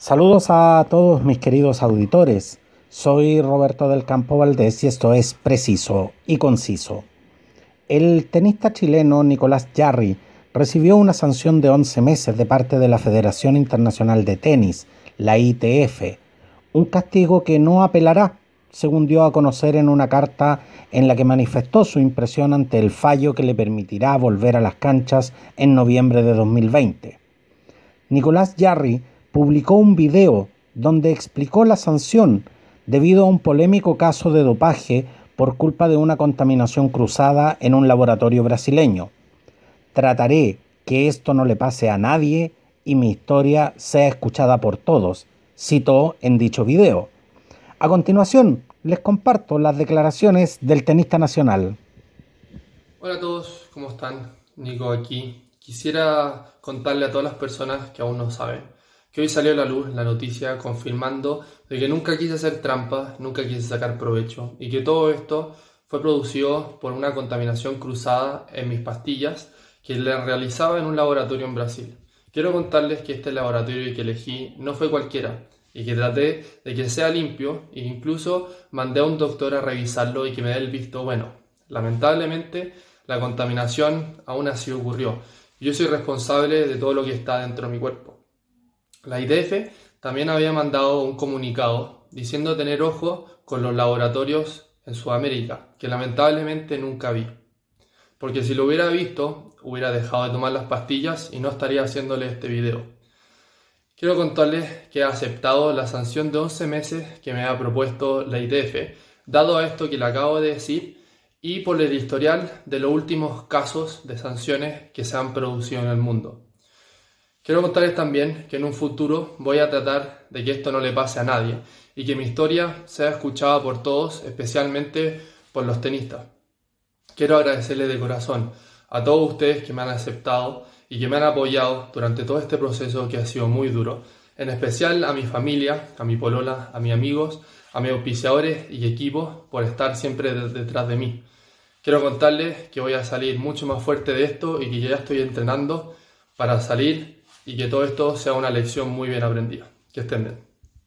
Saludos a todos mis queridos auditores. Soy Roberto del Campo Valdés y esto es preciso y conciso. El tenista chileno Nicolás Jarry recibió una sanción de 11 meses de parte de la Federación Internacional de Tenis, la ITF, un castigo que no apelará, según dio a conocer en una carta en la que manifestó su impresión ante el fallo que le permitirá volver a las canchas en noviembre de 2020. Nicolás Jarry publicó un video donde explicó la sanción debido a un polémico caso de dopaje por culpa de una contaminación cruzada en un laboratorio brasileño. Trataré que esto no le pase a nadie y mi historia sea escuchada por todos, citó en dicho video. A continuación, les comparto las declaraciones del tenista nacional. Hola a todos, ¿cómo están? Nico aquí. Quisiera contarle a todas las personas que aún no saben que hoy salió a la luz la noticia confirmando de que nunca quise hacer trampa, nunca quise sacar provecho y que todo esto fue producido por una contaminación cruzada en mis pastillas que le realizaba en un laboratorio en Brasil. Quiero contarles que este laboratorio que elegí no fue cualquiera y que traté de que sea limpio e incluso mandé a un doctor a revisarlo y que me dé el visto bueno. Lamentablemente la contaminación aún así ocurrió. Yo soy responsable de todo lo que está dentro de mi cuerpo. La IDF también había mandado un comunicado diciendo tener ojo con los laboratorios en Sudamérica, que lamentablemente nunca vi. Porque si lo hubiera visto, hubiera dejado de tomar las pastillas y no estaría haciéndole este video. Quiero contarles que he aceptado la sanción de 11 meses que me ha propuesto la IDF, dado a esto que le acabo de decir y por el historial de los últimos casos de sanciones que se han producido en el mundo. Quiero contarles también que en un futuro voy a tratar de que esto no le pase a nadie y que mi historia sea escuchada por todos, especialmente por los tenistas. Quiero agradecerles de corazón a todos ustedes que me han aceptado y que me han apoyado durante todo este proceso que ha sido muy duro, en especial a mi familia, a mi polola, a mis amigos, a mis auspiciadores y equipos por estar siempre detrás de mí. Quiero contarles que voy a salir mucho más fuerte de esto y que ya estoy entrenando para salir y que todo esto sea una lección muy bien aprendida. Que estén bien.